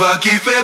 I keep it.